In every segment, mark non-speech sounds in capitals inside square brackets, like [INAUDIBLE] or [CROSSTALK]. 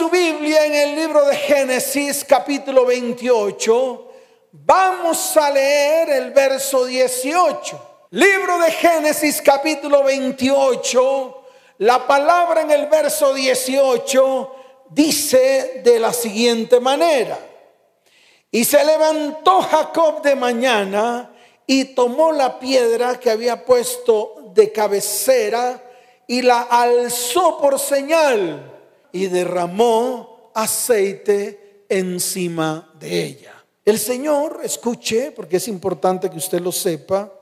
su Biblia en el libro de Génesis capítulo 28, vamos a leer el verso 18. Libro de Génesis capítulo 28, la palabra en el verso 18 dice de la siguiente manera. Y se levantó Jacob de mañana y tomó la piedra que había puesto de cabecera y la alzó por señal y derramó aceite encima de ella. El Señor, escuche, porque es importante que usted lo sepa,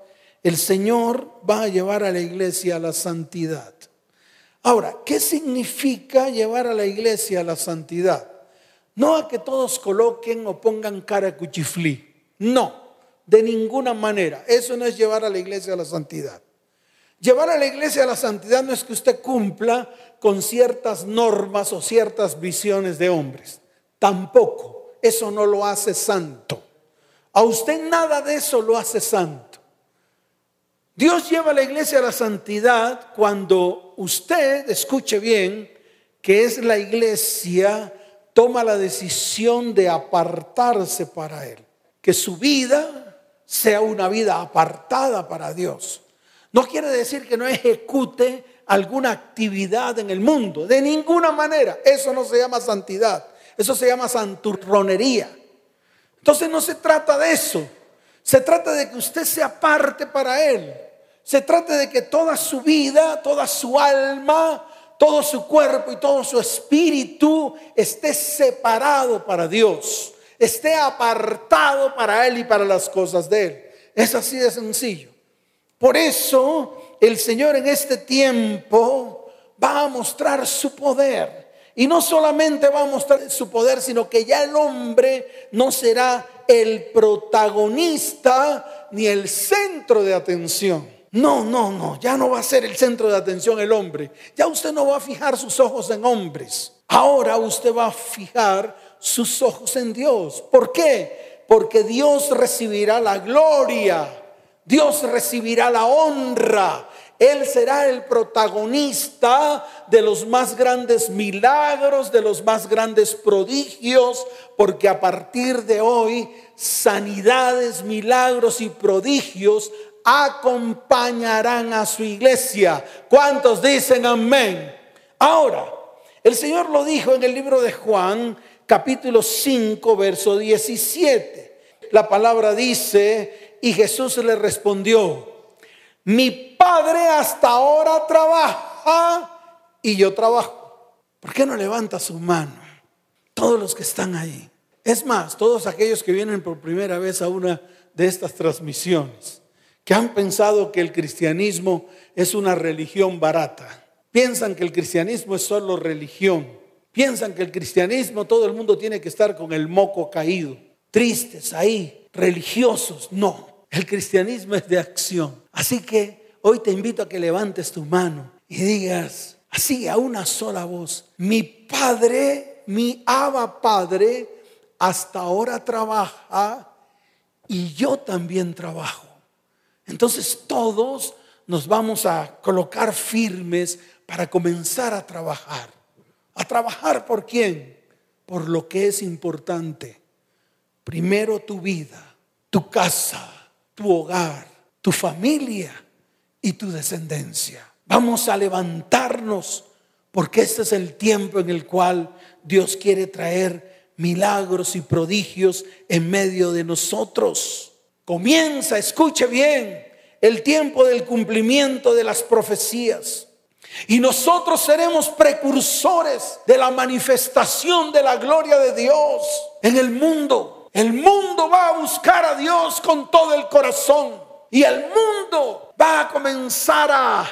el Señor va a llevar a la iglesia a la santidad. Ahora, ¿qué significa llevar a la iglesia a la santidad? No a que todos coloquen o pongan cara cuchiflí. No, de ninguna manera. Eso no es llevar a la iglesia a la santidad. Llevar a la iglesia a la santidad no es que usted cumpla con ciertas normas o ciertas visiones de hombres. Tampoco. Eso no lo hace santo. A usted nada de eso lo hace santo. Dios lleva a la iglesia a la santidad cuando usted, escuche bien, que es la iglesia, toma la decisión de apartarse para Él. Que su vida sea una vida apartada para Dios. No quiere decir que no ejecute alguna actividad en el mundo, de ninguna manera. Eso no se llama santidad, eso se llama santurronería. Entonces no se trata de eso, se trata de que usted se aparte para Él. Se trata de que toda su vida, toda su alma, todo su cuerpo y todo su espíritu esté separado para Dios, esté apartado para Él y para las cosas de Él. Es así de sencillo. Por eso el Señor en este tiempo va a mostrar su poder. Y no solamente va a mostrar su poder, sino que ya el hombre no será el protagonista ni el centro de atención. No, no, no, ya no va a ser el centro de atención el hombre. Ya usted no va a fijar sus ojos en hombres. Ahora usted va a fijar sus ojos en Dios. ¿Por qué? Porque Dios recibirá la gloria. Dios recibirá la honra. Él será el protagonista de los más grandes milagros, de los más grandes prodigios, porque a partir de hoy sanidades, milagros y prodigios acompañarán a su iglesia. ¿Cuántos dicen amén? Ahora, el Señor lo dijo en el libro de Juan, capítulo 5, verso 17. La palabra dice, y Jesús le respondió, mi Padre hasta ahora trabaja y yo trabajo. ¿Por qué no levanta su mano? Todos los que están ahí. Es más, todos aquellos que vienen por primera vez a una de estas transmisiones que han pensado que el cristianismo es una religión barata. Piensan que el cristianismo es solo religión. Piensan que el cristianismo todo el mundo tiene que estar con el moco caído, tristes ahí, religiosos. No, el cristianismo es de acción. Así que hoy te invito a que levantes tu mano y digas así a una sola voz, mi Padre, mi Abba Padre, hasta ahora trabaja y yo también trabajo. Entonces todos nos vamos a colocar firmes para comenzar a trabajar. ¿A trabajar por quién? Por lo que es importante. Primero tu vida, tu casa, tu hogar, tu familia y tu descendencia. Vamos a levantarnos porque este es el tiempo en el cual Dios quiere traer milagros y prodigios en medio de nosotros. Comienza, escuche bien, el tiempo del cumplimiento de las profecías. Y nosotros seremos precursores de la manifestación de la gloria de Dios en el mundo. El mundo va a buscar a Dios con todo el corazón. Y el mundo va a comenzar a,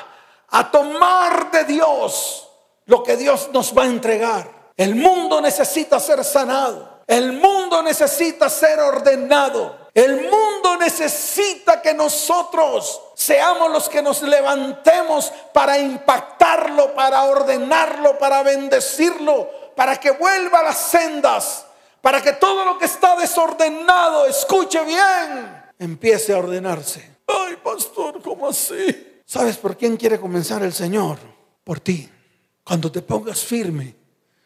a tomar de Dios lo que Dios nos va a entregar. El mundo necesita ser sanado. El mundo necesita ser ordenado. El mundo necesita que nosotros seamos los que nos levantemos para impactarlo, para ordenarlo, para bendecirlo, para que vuelva a las sendas, para que todo lo que está desordenado, escuche bien, empiece a ordenarse. Ay, pastor, ¿cómo así? ¿Sabes por quién quiere comenzar el Señor? Por ti. Cuando te pongas firme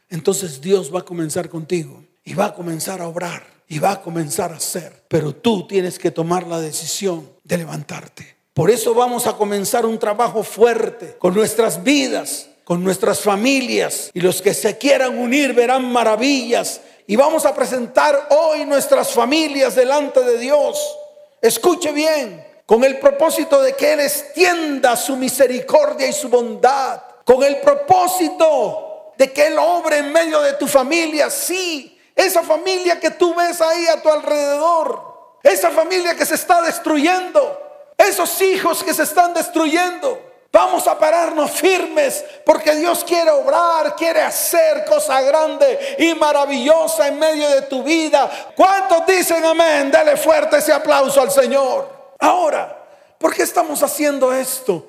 entonces Dios va a comenzar contigo y va a comenzar a obrar y va a comenzar a hacer. Pero tú tienes que tomar la decisión de levantarte. Por eso vamos a comenzar un trabajo fuerte con nuestras vidas, con nuestras familias y los que se quieran unir verán maravillas. Y vamos a presentar hoy nuestras familias delante de Dios. Escuche bien, con el propósito de que Él extienda su misericordia y su bondad, con el propósito de que Él obre en medio de tu familia, sí, esa familia que tú ves ahí a tu alrededor, esa familia que se está destruyendo, esos hijos que se están destruyendo. Vamos a pararnos firmes porque Dios quiere obrar, quiere hacer cosa grande y maravillosa en medio de tu vida. ¿Cuántos dicen amén? Dale fuerte ese aplauso al Señor. Ahora, ¿por qué estamos haciendo esto?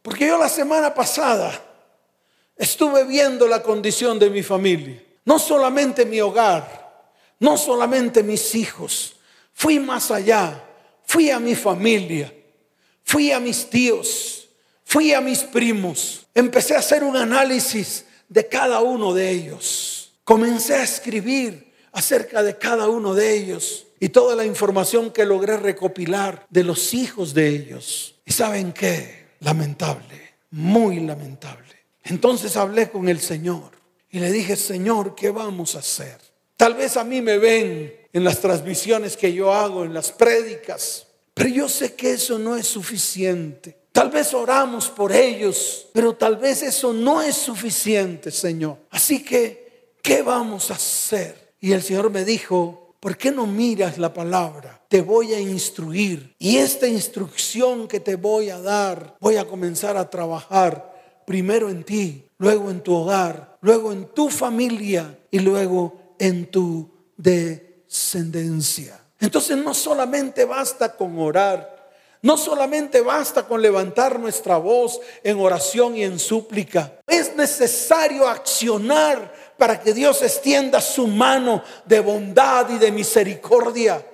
Porque yo la semana pasada estuve viendo la condición de mi familia. No solamente mi hogar, no solamente mis hijos. Fui más allá. Fui a mi familia. Fui a mis tíos. Fui a mis primos. Empecé a hacer un análisis de cada uno de ellos. Comencé a escribir acerca de cada uno de ellos y toda la información que logré recopilar de los hijos de ellos. ¿Y saben qué? Lamentable, muy lamentable. Entonces hablé con el Señor y le dije, Señor, ¿qué vamos a hacer? Tal vez a mí me ven en las transmisiones que yo hago, en las prédicas, pero yo sé que eso no es suficiente. Tal vez oramos por ellos, pero tal vez eso no es suficiente, Señor. Así que, ¿qué vamos a hacer? Y el Señor me dijo, ¿por qué no miras la palabra? Te voy a instruir. Y esta instrucción que te voy a dar, voy a comenzar a trabajar primero en ti, luego en tu hogar, luego en tu familia y luego en tu descendencia. Entonces no solamente basta con orar, no solamente basta con levantar nuestra voz en oración y en súplica, es necesario accionar para que Dios extienda su mano de bondad y de misericordia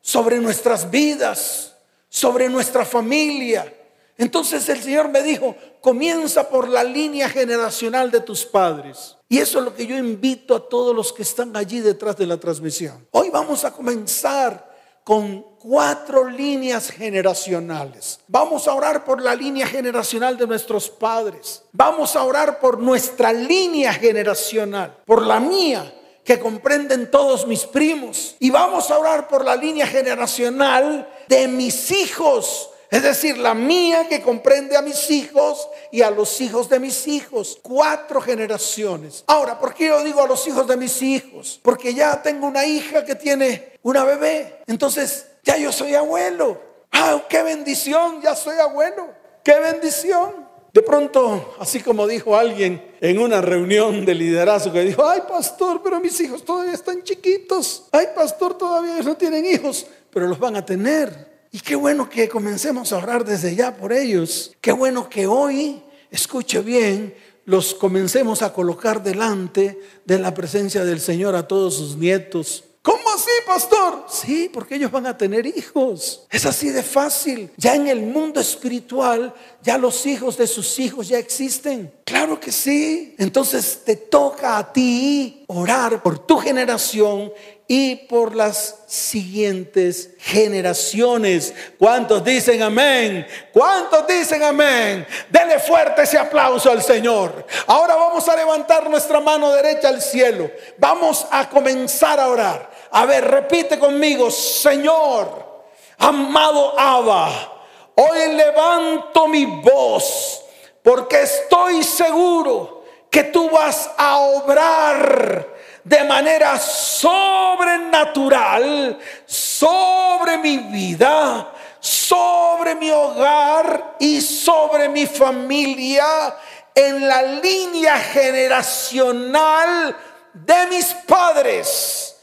sobre nuestras vidas, sobre nuestra familia. Entonces el Señor me dijo, comienza por la línea generacional de tus padres. Y eso es lo que yo invito a todos los que están allí detrás de la transmisión. Hoy vamos a comenzar con cuatro líneas generacionales. Vamos a orar por la línea generacional de nuestros padres. Vamos a orar por nuestra línea generacional, por la mía, que comprenden todos mis primos. Y vamos a orar por la línea generacional de mis hijos es decir, la mía que comprende a mis hijos y a los hijos de mis hijos. Cuatro generaciones. Ahora, ¿por qué yo digo a los hijos de mis hijos? Porque ya tengo una hija que tiene una bebé. Entonces, ya yo soy abuelo. ¡Ah, qué bendición! Ya soy abuelo. ¡Qué bendición! De pronto, así como dijo alguien en una reunión de liderazgo que dijo, ay pastor, pero mis hijos todavía están chiquitos. Ay pastor, todavía no tienen hijos, pero los van a tener. Y qué bueno que comencemos a orar desde ya por ellos. Qué bueno que hoy, escuche bien, los comencemos a colocar delante de la presencia del Señor a todos sus nietos. ¿Cómo así, pastor? Sí, porque ellos van a tener hijos. Es así de fácil. Ya en el mundo espiritual, ya los hijos de sus hijos ya existen. Claro que sí. Entonces te toca a ti orar por tu generación y por las siguientes generaciones. ¿Cuántos dicen amén? ¿Cuántos dicen amén? Dele fuerte ese aplauso al Señor. Ahora vamos a levantar nuestra mano derecha al cielo. Vamos a comenzar a orar. A ver, repite conmigo, Señor, amado Abba, hoy levanto mi voz porque estoy seguro que tú vas a obrar de manera sobrenatural sobre mi vida, sobre mi hogar y sobre mi familia en la línea generacional de mis padres.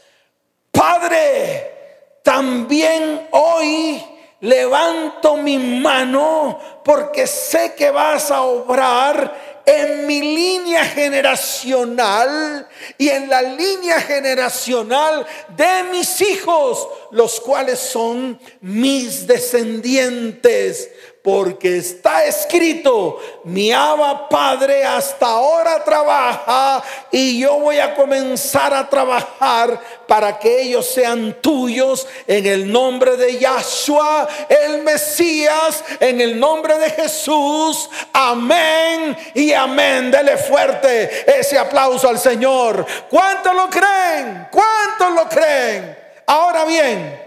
Padre, también hoy levanto mi mano porque sé que vas a obrar en mi línea generacional y en la línea generacional de mis hijos, los cuales son mis descendientes. Porque está escrito, mi Abba Padre hasta ahora trabaja y yo voy a comenzar a trabajar para que ellos sean tuyos en el nombre de Yahshua, el Mesías, en el nombre de Jesús. Amén y amén. Dele fuerte ese aplauso al Señor. ¿Cuántos lo creen? ¿Cuántos lo creen? Ahora bien,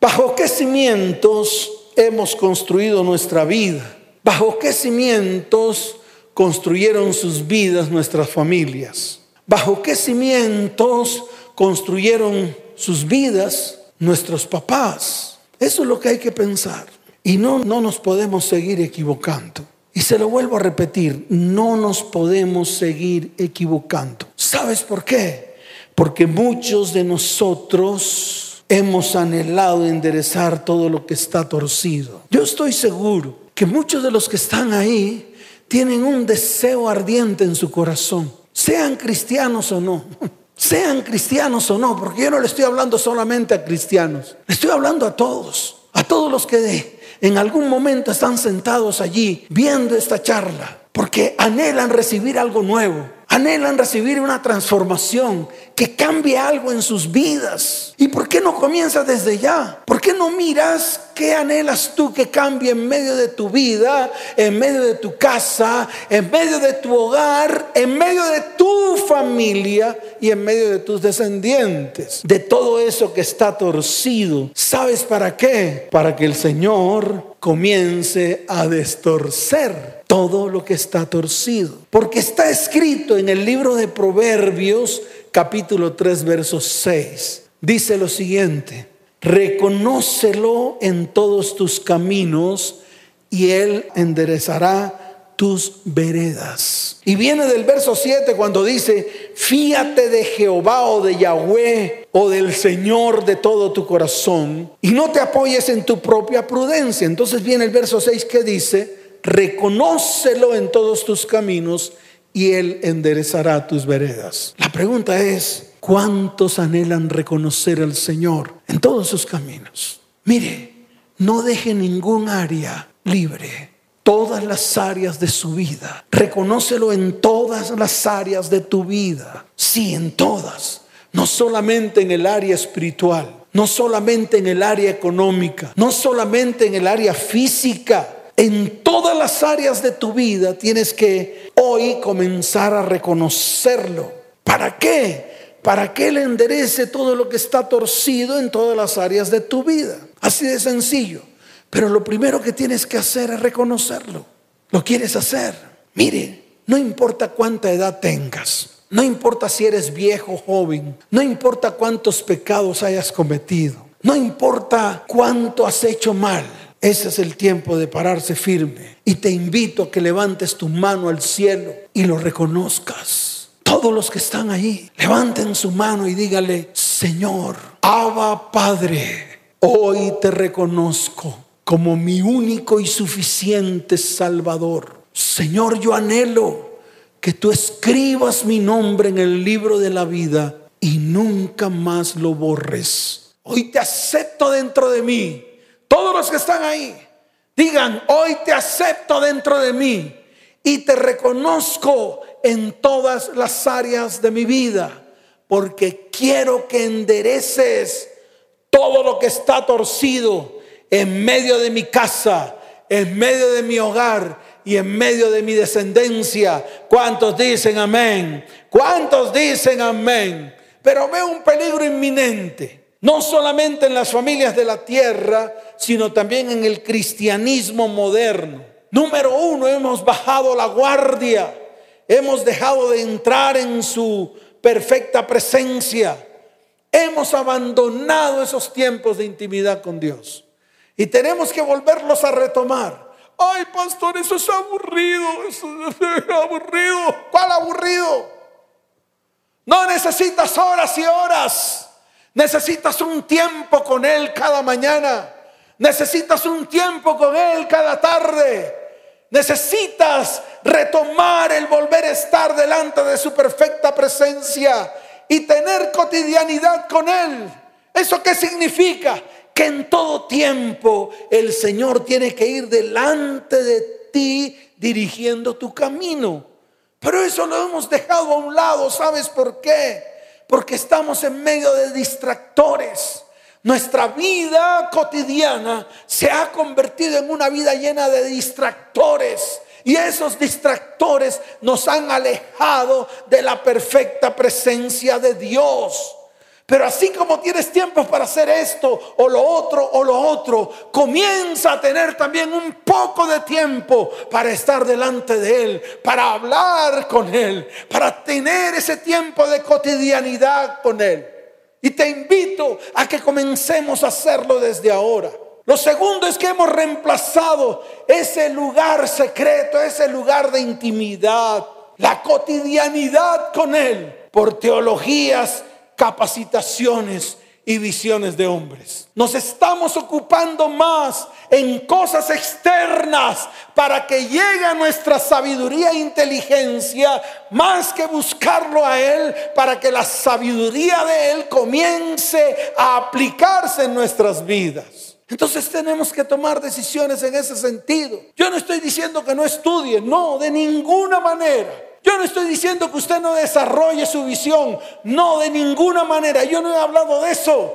¿bajo qué cimientos hemos construido nuestra vida? ¿Bajo qué cimientos construyeron sus vidas nuestras familias? ¿Bajo qué cimientos construyeron sus vidas nuestros papás? Eso es lo que hay que pensar. Y no, no nos podemos seguir equivocando. Y se lo vuelvo a repetir, no nos podemos seguir equivocando. ¿Sabes por qué? Porque muchos de nosotros hemos anhelado enderezar todo lo que está torcido. Yo estoy seguro que muchos de los que están ahí tienen un deseo ardiente en su corazón, sean cristianos o no. [LAUGHS] Sean cristianos o no, porque yo no le estoy hablando solamente a cristianos, le estoy hablando a todos, a todos los que en algún momento están sentados allí viendo esta charla, porque anhelan recibir algo nuevo, anhelan recibir una transformación, que cambie algo en sus vidas. ¿Y por qué no comienza desde ya? ¿Por qué no miras qué anhelas tú que cambie en medio de tu vida, en medio de tu casa, en medio de tu hogar, en medio de tu familia y en medio de tus descendientes? De todo eso que está torcido. ¿Sabes para qué? Para que el Señor comience a destorcer todo lo que está torcido. Porque está escrito en el libro de Proverbios capítulo 3, verso 6. Dice lo siguiente, reconócelo en todos tus caminos y Él enderezará tus veredas. Y viene del verso 7 cuando dice, fíate de Jehová o de Yahweh o del Señor de todo tu corazón y no te apoyes en tu propia prudencia. Entonces viene el verso 6 que dice, reconócelo en todos tus caminos y Él enderezará tus veredas. La pregunta es, ¿cuántos anhelan reconocer al Señor en todos sus caminos? Mire, no deje ningún área libre. Todas las áreas de su vida. Reconócelo en todas las áreas de tu vida. Sí, en todas. No solamente en el área espiritual. No solamente en el área económica. No solamente en el área física en todas las áreas de tu vida tienes que hoy comenzar a reconocerlo. ¿Para qué? Para que Él enderece todo lo que está torcido en todas las áreas de tu vida. Así de sencillo. Pero lo primero que tienes que hacer es reconocerlo. ¿Lo quieres hacer? Mire, no importa cuánta edad tengas. No importa si eres viejo joven. No importa cuántos pecados hayas cometido. No importa cuánto has hecho mal. Ese es el tiempo de pararse firme. Y te invito a que levantes tu mano al cielo y lo reconozcas. Todos los que están ahí, levanten su mano y dígale, Señor, Abba Padre, hoy te reconozco como mi único y suficiente Salvador. Señor, yo anhelo que tú escribas mi nombre en el libro de la vida y nunca más lo borres. Hoy te acepto dentro de mí todos los que están ahí, digan, hoy te acepto dentro de mí y te reconozco en todas las áreas de mi vida, porque quiero que endereces todo lo que está torcido en medio de mi casa, en medio de mi hogar y en medio de mi descendencia. ¿Cuántos dicen amén? ¿Cuántos dicen amén? Pero veo un peligro inminente no solamente en las familias de la tierra, sino también en el cristianismo moderno. Número uno, hemos bajado la guardia, hemos dejado de entrar en su perfecta presencia, hemos abandonado esos tiempos de intimidad con Dios y tenemos que volverlos a retomar. Ay, pastor, eso es aburrido, eso es aburrido. ¿Cuál aburrido? No necesitas horas y horas. Necesitas un tiempo con Él cada mañana. Necesitas un tiempo con Él cada tarde. Necesitas retomar el volver a estar delante de su perfecta presencia y tener cotidianidad con Él. ¿Eso qué significa? que en todo tiempo el Señor tiene que ir delante de ti dirigiendo tu camino. Pero eso lo hemos dejado a un lado, ¿sabes por qué? Porque estamos en medio de distractores. Nuestra vida cotidiana se ha convertido en una vida llena de distractores. Y esos distractores nos han alejado de la perfecta presencia de Dios. Pero así como tienes tiempo para hacer esto o lo otro o lo otro, comienza a tener también un poco de tiempo para estar delante de Él, para hablar con Él, para tener ese tiempo de cotidianidad con Él. Y te invito a que comencemos a hacerlo desde ahora. Lo segundo es que hemos reemplazado ese lugar secreto, ese lugar de intimidad, la cotidianidad con Él, por teologías capacitaciones y visiones de hombres. Nos estamos ocupando más en cosas externas para que llegue a nuestra sabiduría e inteligencia, más que buscarlo a Él, para que la sabiduría de Él comience a aplicarse en nuestras vidas. Entonces tenemos que tomar decisiones en ese sentido. Yo no estoy diciendo que no estudie, no, de ninguna manera. Yo no estoy diciendo que usted no desarrolle su visión, no, de ninguna manera, yo no he hablado de eso,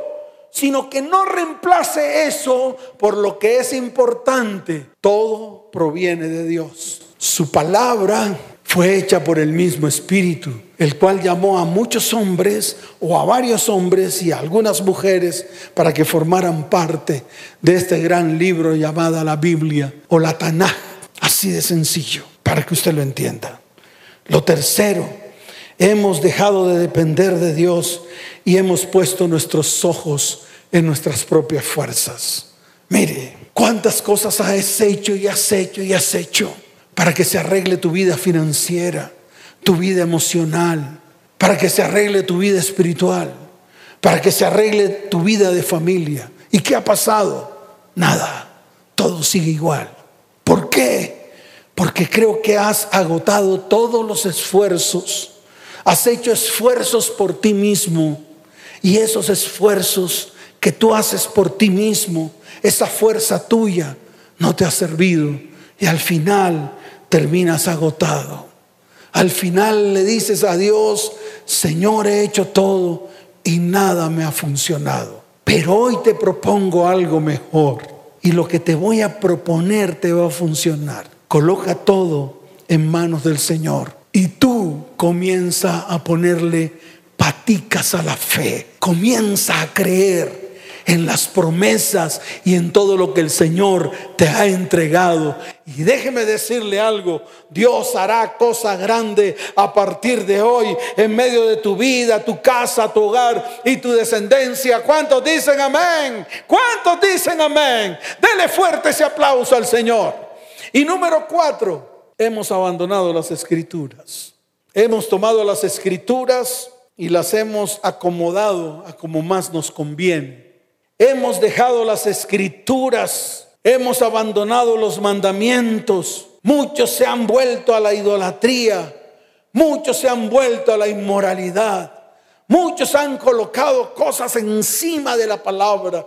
sino que no reemplace eso por lo que es importante. Todo proviene de Dios. Su palabra fue hecha por el mismo Espíritu, el cual llamó a muchos hombres o a varios hombres y a algunas mujeres para que formaran parte de este gran libro llamada la Biblia o la Tanaj. Así de sencillo, para que usted lo entienda. Lo tercero, hemos dejado de depender de Dios y hemos puesto nuestros ojos en nuestras propias fuerzas. Mire, cuántas cosas has hecho y has hecho y has hecho para que se arregle tu vida financiera, tu vida emocional, para que se arregle tu vida espiritual, para que se arregle tu vida de familia. ¿Y qué ha pasado? Nada, todo sigue igual. ¿Por qué? Porque creo que has agotado todos los esfuerzos. Has hecho esfuerzos por ti mismo. Y esos esfuerzos que tú haces por ti mismo, esa fuerza tuya, no te ha servido. Y al final terminas agotado. Al final le dices a Dios, Señor, he hecho todo y nada me ha funcionado. Pero hoy te propongo algo mejor. Y lo que te voy a proponer te va a funcionar. Coloca todo en manos del Señor. Y tú comienza a ponerle paticas a la fe. Comienza a creer en las promesas y en todo lo que el Señor te ha entregado. Y déjeme decirle algo, Dios hará cosa grande a partir de hoy en medio de tu vida, tu casa, tu hogar y tu descendencia. ¿Cuántos dicen amén? ¿Cuántos dicen amén? Dele fuerte ese aplauso al Señor. Y número cuatro, hemos abandonado las escrituras. Hemos tomado las escrituras y las hemos acomodado a como más nos conviene. Hemos dejado las escrituras, hemos abandonado los mandamientos. Muchos se han vuelto a la idolatría, muchos se han vuelto a la inmoralidad, muchos han colocado cosas encima de la palabra.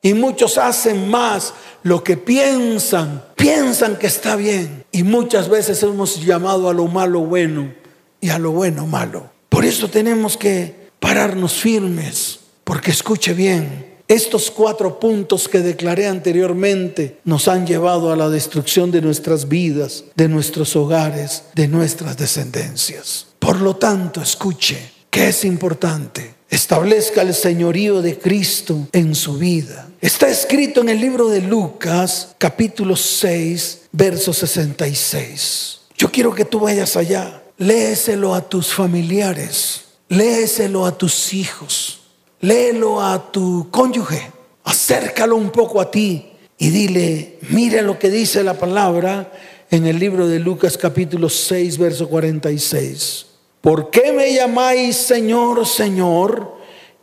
Y muchos hacen más lo que piensan, piensan que está bien. Y muchas veces hemos llamado a lo malo bueno y a lo bueno malo. Por eso tenemos que pararnos firmes, porque escuche bien, estos cuatro puntos que declaré anteriormente nos han llevado a la destrucción de nuestras vidas, de nuestros hogares, de nuestras descendencias. Por lo tanto, escuche, que es importante establezca el señorío de Cristo en su vida. Está escrito en el libro de Lucas, capítulo 6, verso 66. Yo quiero que tú vayas allá, léeselo a tus familiares, léeselo a tus hijos, léelo a tu cónyuge, acércalo un poco a ti y dile, mire lo que dice la palabra en el libro de Lucas capítulo 6, verso 46. ¿por qué me llamáis Señor, Señor,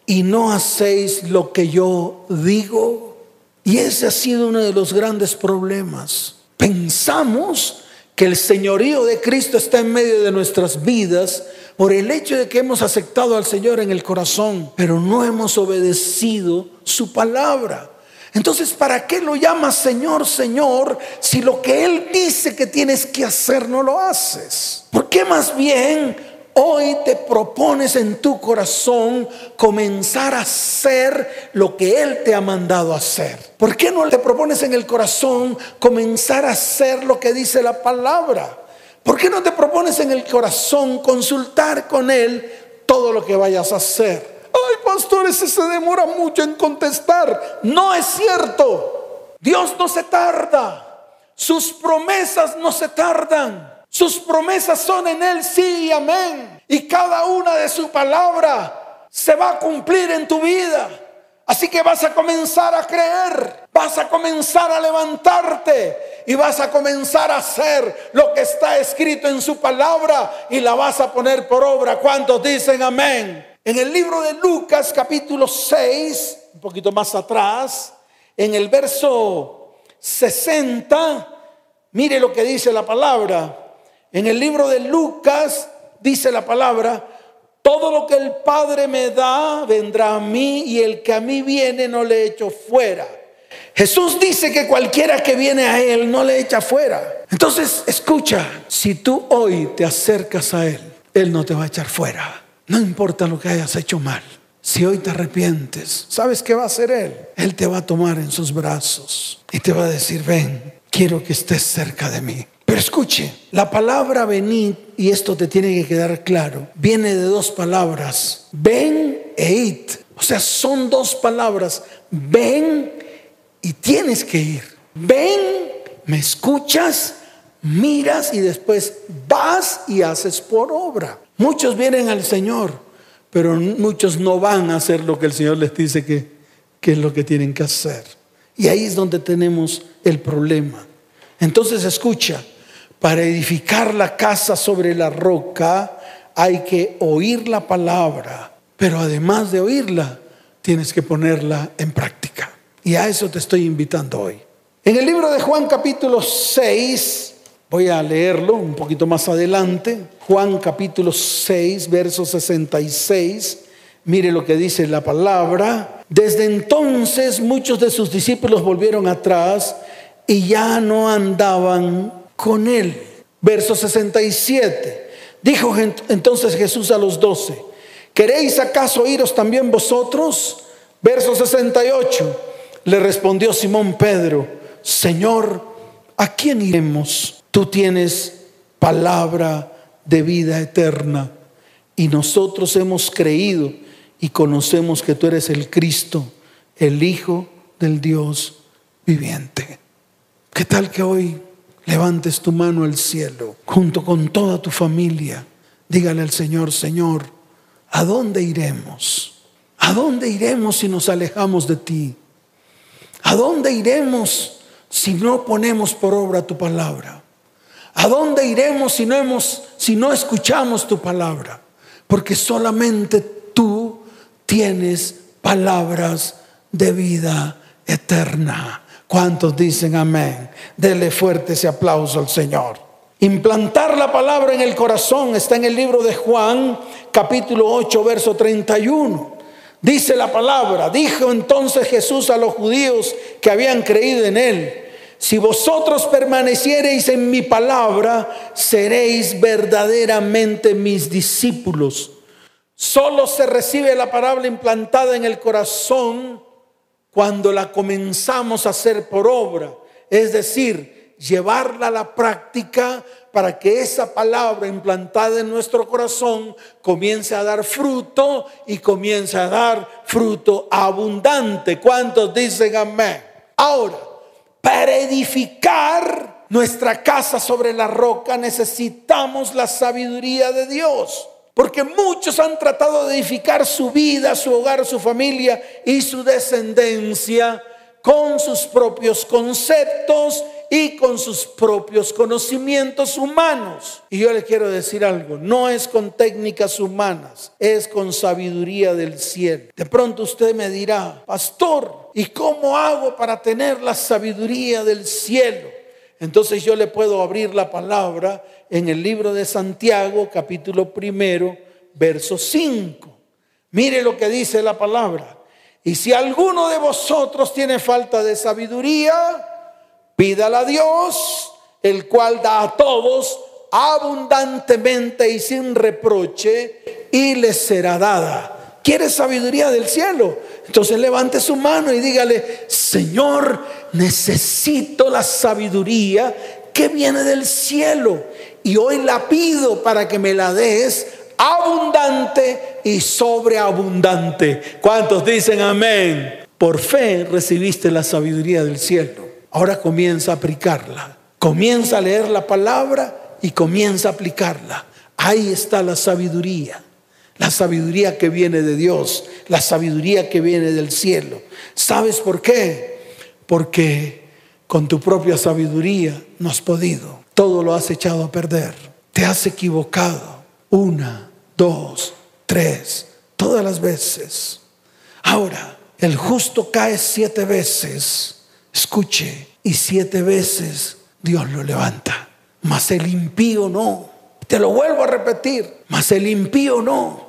y no hacéis lo que yo digo? Y ese ha sido uno de los grandes problemas. Pensamos que el señorío de Cristo está en medio de nuestras vidas por el hecho de que hemos aceptado al Señor en el corazón, pero no hemos obedecido su palabra. Entonces, ¿para qué lo llamas Señor, Señor, si lo que Él dice que tienes que hacer no lo haces? ¿Por qué más bien hoy te propones en tu corazón comenzar a hacer lo que Él te ha mandado hacer? ¿Por qué no te propones en el corazón comenzar a hacer lo que dice la palabra? ¿Por qué no te propones en el corazón consultar con Él todo lo que vayas a hacer? Ay, pastor, ese se demora mucho en contestar. No es cierto. Dios no se tarda. Sus promesas no se tardan. Sus promesas son en Él sí y amén. Y cada una de su palabra se va a cumplir en tu vida. Así que vas a comenzar a creer, vas a comenzar a levantarte y vas a comenzar a hacer lo que está escrito en su palabra y la vas a poner por obra. ¿Cuántos dicen amén? En el libro de Lucas capítulo 6, un poquito más atrás, en el verso 60, mire lo que dice la palabra. En el libro de Lucas dice la palabra, todo lo que el Padre me da vendrá a mí y el que a mí viene no le echo fuera. Jesús dice que cualquiera que viene a Él no le echa fuera. Entonces, escucha, si tú hoy te acercas a Él, Él no te va a echar fuera. No importa lo que hayas hecho mal. Si hoy te arrepientes, ¿sabes qué va a hacer Él? Él te va a tomar en sus brazos y te va a decir, ven, quiero que estés cerca de mí. Pero escuche, la palabra venid, y esto te tiene que quedar claro, viene de dos palabras, ven e id. O sea, son dos palabras, ven y tienes que ir. Ven, me escuchas, miras y después vas y haces por obra. Muchos vienen al Señor, pero muchos no van a hacer lo que el Señor les dice que, que es lo que tienen que hacer. Y ahí es donde tenemos el problema. Entonces escucha, para edificar la casa sobre la roca hay que oír la palabra, pero además de oírla, tienes que ponerla en práctica. Y a eso te estoy invitando hoy. En el libro de Juan capítulo 6, voy a leerlo un poquito más adelante, Juan capítulo 6, verso 66, mire lo que dice la palabra. Desde entonces muchos de sus discípulos volvieron atrás y ya no andaban con él. Verso 67. Dijo entonces Jesús a los doce, ¿queréis acaso iros también vosotros? Verso 68. Le respondió Simón Pedro, Señor, ¿a quién iremos? Tú tienes palabra de vida eterna y nosotros hemos creído y conocemos que tú eres el Cristo, el Hijo del Dios viviente. ¿Qué tal que hoy levantes tu mano al cielo junto con toda tu familia? Dígale al Señor, Señor, ¿a dónde iremos? ¿A dónde iremos si nos alejamos de ti? ¿A dónde iremos si no ponemos por obra tu palabra? ¿A dónde iremos si no hemos si no escuchamos tu palabra? Porque solamente tú tienes palabras de vida eterna. ¿Cuántos dicen amén? Dele fuerte ese aplauso al Señor. Implantar la palabra en el corazón está en el libro de Juan, capítulo 8, verso 31. Dice la palabra, dijo entonces Jesús a los judíos que habían creído en él, si vosotros permaneciereis en mi palabra, seréis verdaderamente mis discípulos. Solo se recibe la palabra implantada en el corazón cuando la comenzamos a hacer por obra, es decir, llevarla a la práctica para que esa palabra implantada en nuestro corazón comience a dar fruto y comience a dar fruto abundante. ¿Cuántos dicen amén? Ahora, para edificar nuestra casa sobre la roca necesitamos la sabiduría de Dios. Porque muchos han tratado de edificar su vida, su hogar, su familia y su descendencia con sus propios conceptos y con sus propios conocimientos humanos. Y yo le quiero decir algo, no es con técnicas humanas, es con sabiduría del cielo. De pronto usted me dirá, pastor, ¿y cómo hago para tener la sabiduría del cielo? Entonces yo le puedo abrir la palabra en el libro de Santiago, capítulo primero, verso 5. Mire lo que dice la palabra. Y si alguno de vosotros tiene falta de sabiduría, pídala a Dios, el cual da a todos abundantemente y sin reproche, y le será dada. ¿Quieres sabiduría del cielo? Entonces levante su mano y dígale, Señor, necesito la sabiduría que viene del cielo. Y hoy la pido para que me la des abundante y sobreabundante. ¿Cuántos dicen amén? Por fe recibiste la sabiduría del cielo. Ahora comienza a aplicarla. Comienza a leer la palabra y comienza a aplicarla. Ahí está la sabiduría. La sabiduría que viene de Dios, la sabiduría que viene del cielo. ¿Sabes por qué? Porque con tu propia sabiduría no has podido. Todo lo has echado a perder. Te has equivocado una, dos, tres, todas las veces. Ahora, el justo cae siete veces, escuche, y siete veces Dios lo levanta. Mas el impío no. Te lo vuelvo a repetir, mas el impío no.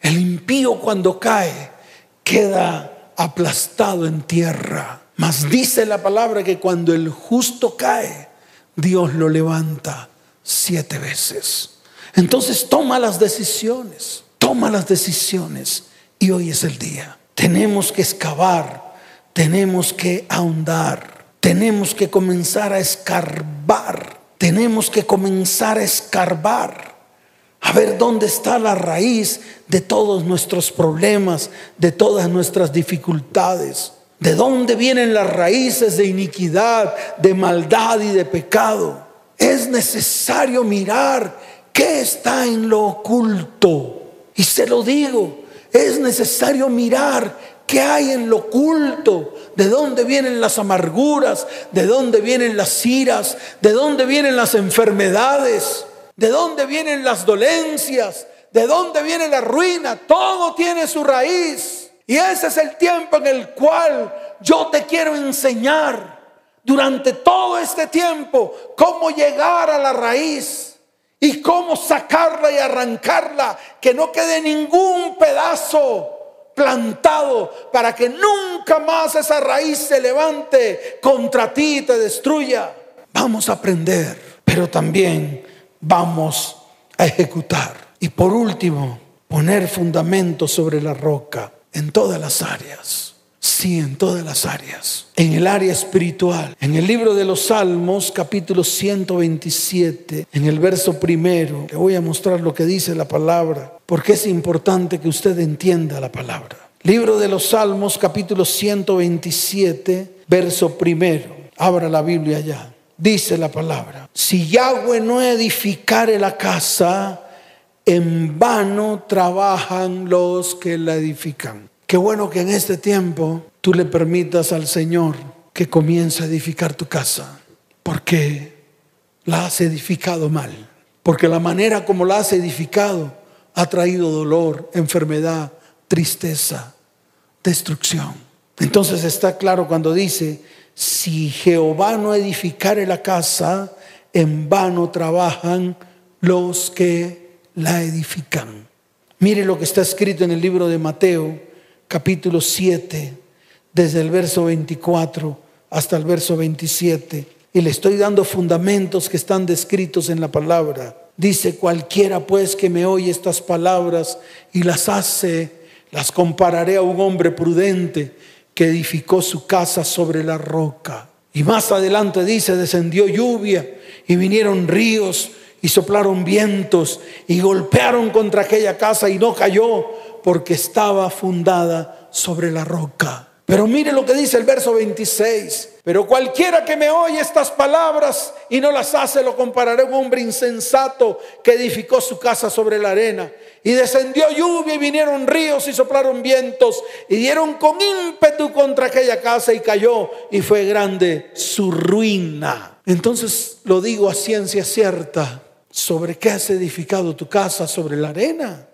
El impío cuando cae queda aplastado en tierra. Mas dice la palabra que cuando el justo cae, Dios lo levanta siete veces. Entonces toma las decisiones, toma las decisiones y hoy es el día. Tenemos que excavar, tenemos que ahondar, tenemos que comenzar a escarbar, tenemos que comenzar a escarbar, a ver dónde está la raíz de todos nuestros problemas, de todas nuestras dificultades. ¿De dónde vienen las raíces de iniquidad, de maldad y de pecado? Es necesario mirar ¿Qué está en lo oculto? Y se lo digo, es necesario mirar qué hay en lo oculto, de dónde vienen las amarguras, de dónde vienen las iras, de dónde vienen las enfermedades, de dónde vienen las dolencias, de dónde viene la ruina. Todo tiene su raíz. Y ese es el tiempo en el cual yo te quiero enseñar durante todo este tiempo cómo llegar a la raíz y cómo sacarla y arrancarla, que no quede ningún pedazo plantado para que nunca más esa raíz se levante contra ti y te destruya. Vamos a aprender, pero también vamos a ejecutar. Y por último, poner fundamento sobre la roca en todas las áreas. Sí, en todas las áreas. En el área espiritual. En el libro de los Salmos, capítulo 127, en el verso primero, le voy a mostrar lo que dice la palabra, porque es importante que usted entienda la palabra. Libro de los Salmos, capítulo 127, verso primero. Abra la Biblia ya. Dice la palabra, si Yahweh no edificare la casa, en vano trabajan los que la edifican. Qué bueno que en este tiempo tú le permitas al Señor que comience a edificar tu casa, porque la has edificado mal, porque la manera como la has edificado ha traído dolor, enfermedad, tristeza, destrucción. Entonces está claro cuando dice, si Jehová no edificare la casa, en vano trabajan los que la edifican. Mire lo que está escrito en el libro de Mateo, capítulo 7, desde el verso 24 hasta el verso 27. Y le estoy dando fundamentos que están descritos en la palabra. Dice, cualquiera pues que me oye estas palabras y las hace, las compararé a un hombre prudente que edificó su casa sobre la roca. Y más adelante dice, descendió lluvia y vinieron ríos y soplaron vientos y golpearon contra aquella casa y no cayó porque estaba fundada sobre la roca. Pero mire lo que dice el verso 26. Pero cualquiera que me oye estas palabras y no las hace, lo compararé a un hombre insensato que edificó su casa sobre la arena. Y descendió lluvia y vinieron ríos y soplaron vientos y dieron con ímpetu contra aquella casa y cayó y fue grande su ruina. Entonces lo digo a ciencia cierta, ¿sobre qué has edificado tu casa? ¿Sobre la arena?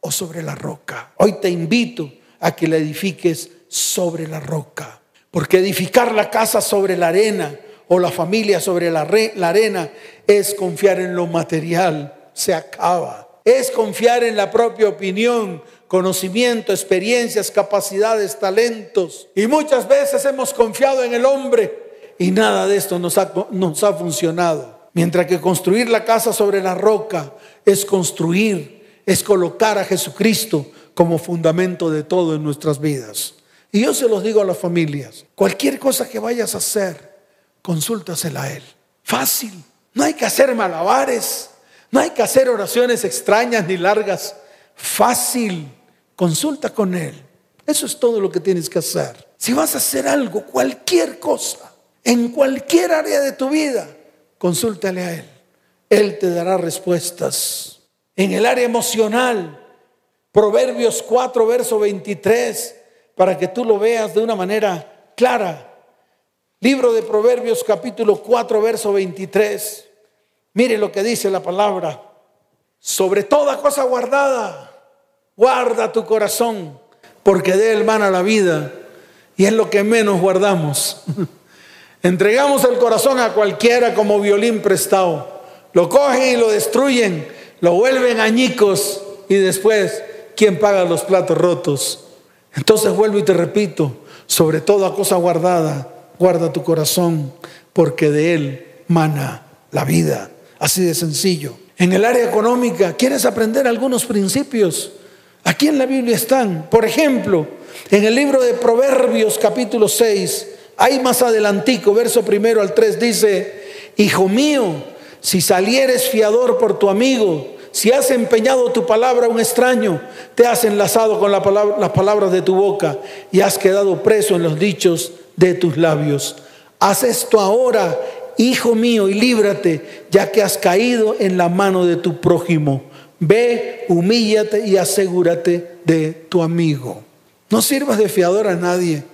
o sobre la roca. Hoy te invito a que la edifiques sobre la roca, porque edificar la casa sobre la arena o la familia sobre la, arena es confiar en lo material, se acaba. es confiar en la propia opinión, conocimiento, experiencias, capacidades, talentos. Y muchas veces hemos confiado en el hombre y nada de esto nos ha, funcionado. Mientras que construir la casa sobre la roca es construir, es colocar a Jesucristo como fundamento de todo en nuestras vidas. Y yo se los digo a las familias, cualquier cosa que vayas a hacer, consúltasela a Él. Fácil, no hay que hacer malabares, no hay que hacer oraciones extrañas ni largas. Fácil, consulta con Él. Eso es todo lo que tienes que hacer. Si vas a hacer algo, cualquier cosa, en cualquier área de tu vida, consúltale a Él. Él te dará respuestas. En el área emocional, Proverbios 4, verso 23, para que tú lo veas de una manera clara. Libro de Proverbios capítulo 4, verso 23. Mire lo que dice la palabra. Sobre toda cosa guardada, guarda tu corazón, porque de él mana la vida y es lo que menos guardamos. [LAUGHS] Entregamos el corazón a cualquiera como violín prestado. Lo cogen y lo destruyen, lo vuelven añicos y después, ¿quién paga los platos rotos? Entonces vuelvo y te repito, sobre toda cosa guardada, guarda tu corazón, porque de él mana la vida. Así de sencillo. En el área económica, ¿quieres aprender algunos principios? Aquí en la Biblia están. Por ejemplo, en el libro de Proverbios capítulo 6, Ahí más adelantico, verso primero al 3 dice, Hijo mío, si salieres fiador por tu amigo, si has empeñado tu palabra a un extraño, te has enlazado con la palabra, las palabras de tu boca y has quedado preso en los dichos de tus labios. Haz esto ahora, hijo mío, y líbrate, ya que has caído en la mano de tu prójimo. Ve, humíllate y asegúrate de tu amigo. No sirvas de fiador a nadie.